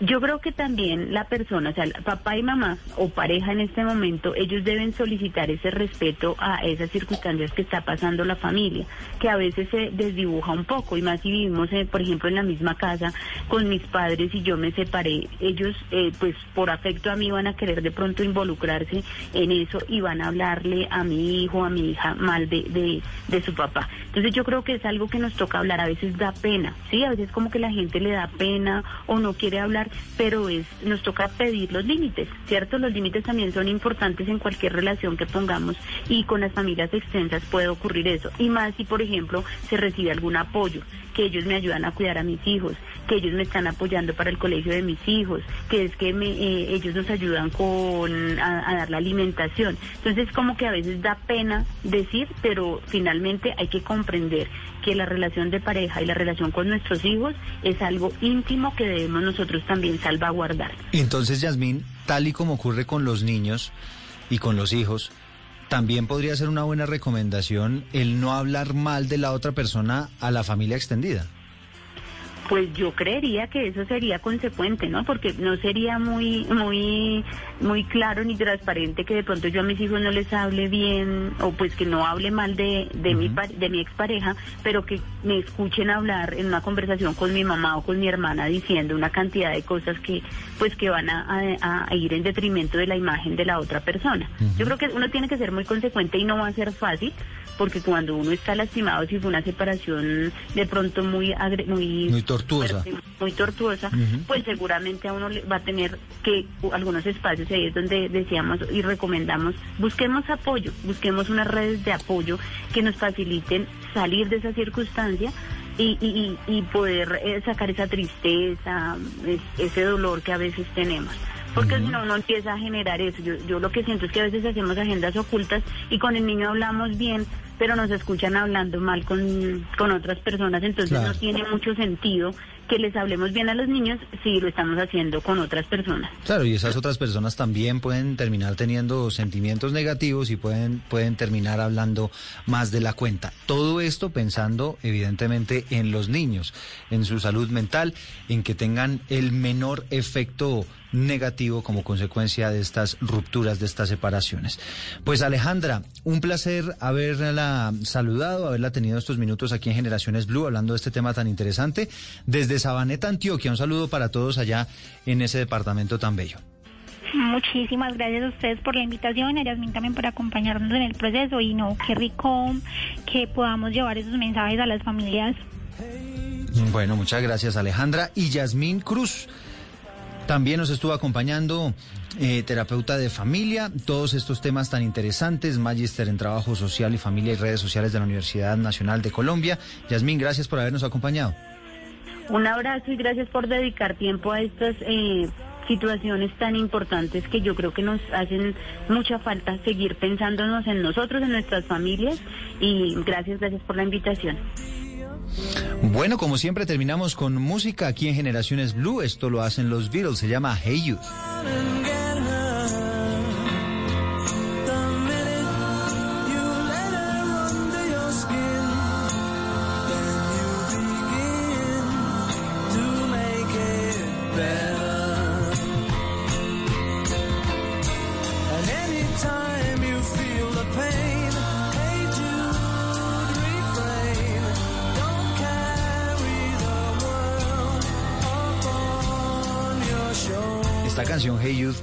Yo creo que también la persona, o sea, papá y mamá o pareja en este momento, ellos deben solicitar ese respeto a esas circunstancias que está pasando la familia, que a veces se desdibuja un poco, y más si vivimos, eh, por ejemplo, en la misma casa con mis padres y yo me separé, ellos, eh, pues por afecto a mí van a querer de pronto involucrarse en eso y van a hablarle a mi hijo, a mi hija mal de, de, de su papá. Entonces yo creo que es algo que nos toca hablar, a veces da pena, ¿sí? A veces como que la gente le da pena o no quiere hablar, pero es nos toca pedir los límites, ¿cierto? Los límites también son importantes en cualquier relación que pongamos y con las familias extensas puede ocurrir eso. Y más si, por ejemplo, se recibe algún apoyo, que ellos me ayudan a cuidar a mis hijos, que ellos me están apoyando para el colegio de mis hijos, que es que me, eh, ellos nos ayudan con a, a dar la alimentación. Entonces como que a veces da pena decir, pero finalmente hay que comprender que la relación de pareja y la relación con nuestros hijos es algo íntimo que debemos nosotros también salvaguardar. Entonces, Yasmín, tal y como ocurre con los niños y con los hijos, también podría ser una buena recomendación el no hablar mal de la otra persona a la familia extendida. Pues yo creería que eso sería consecuente, ¿no? Porque no sería muy, muy, muy claro ni transparente que de pronto yo a mis hijos no les hable bien o pues que no hable mal de, de mi de mi expareja, pero que me escuchen hablar en una conversación con mi mamá o con mi hermana diciendo una cantidad de cosas que pues que van a, a- a ir en detrimento de la imagen de la otra persona. Yo creo que uno tiene que ser muy consecuente y no va a ser fácil porque cuando uno está lastimado si fue una separación de pronto muy agre- muy Muy tortuosa. muy tortuosa, pues seguramente a uno le va a tener que algunos espacios ahí es donde decíamos y recomendamos busquemos apoyo, busquemos unas redes de apoyo que nos faciliten salir de esa circunstancia y, y, y poder eh, sacar esa tristeza, es- ese dolor que a veces tenemos. Porque si no, uno empieza a generar eso. Yo, yo lo que siento es que a veces hacemos agendas ocultas y con el niño hablamos bien, pero nos escuchan hablando mal con, con otras personas. Entonces Claro. no tiene mucho sentido que les hablemos bien a los niños si lo estamos haciendo con otras personas. Claro, y esas otras personas también pueden terminar teniendo sentimientos negativos y pueden, pueden terminar hablando más de la cuenta. Todo esto pensando evidentemente en los niños, en su salud mental, en que tengan el menor efecto negativo como consecuencia de estas rupturas, de estas separaciones. Pues Alejandra, un placer haberla saludado, haberla tenido estos minutos aquí en Generaciones Blue hablando de este tema tan interesante. Desde Sabaneta, Antioquia, un saludo para todos allá en ese departamento tan bello. Muchísimas gracias a ustedes por la invitación, a Yasmin también por acompañarnos en el proceso y no, qué rico que podamos llevar esos mensajes a las familias. Bueno, muchas gracias Alejandra. Y Yasmín Cruz también nos estuvo acompañando, eh, terapeuta de familia, todos estos temas tan interesantes, magíster en trabajo social y familia y redes sociales de la Universidad Nacional de Colombia. Yasmín, gracias por habernos acompañado. Un abrazo y gracias por dedicar tiempo a estas eh, situaciones tan importantes que yo creo que nos hacen mucha falta seguir pensándonos en nosotros, en nuestras familias y gracias, gracias por la invitación. Bueno, como siempre terminamos con música aquí en Generaciones Blue. Esto lo hacen los Beatles, se llama Hey You.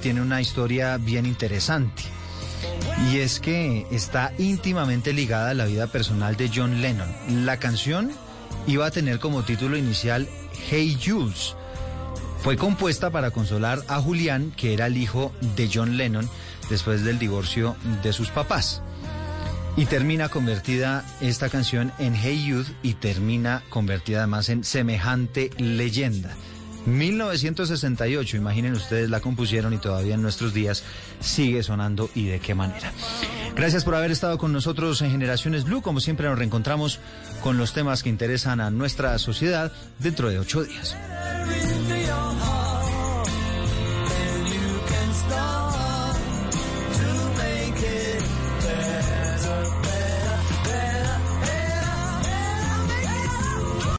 Tiene una historia bien interesante. Y es que está íntimamente ligada a la vida personal de John Lennon. La canción iba a tener como título inicial Hey Jules. Fue compuesta para consolar a Julián, que era el hijo de John Lennon, después del divorcio de sus papás. Y termina convertida esta canción en Hey Youth y termina convertida además en semejante leyenda. 1968, imaginen ustedes, la compusieron y todavía en nuestros días sigue sonando y de qué manera. Gracias por haber estado con nosotros en Generaciones Blue. Como siempre nos reencontramos con los temas que interesan a nuestra sociedad dentro de ocho días.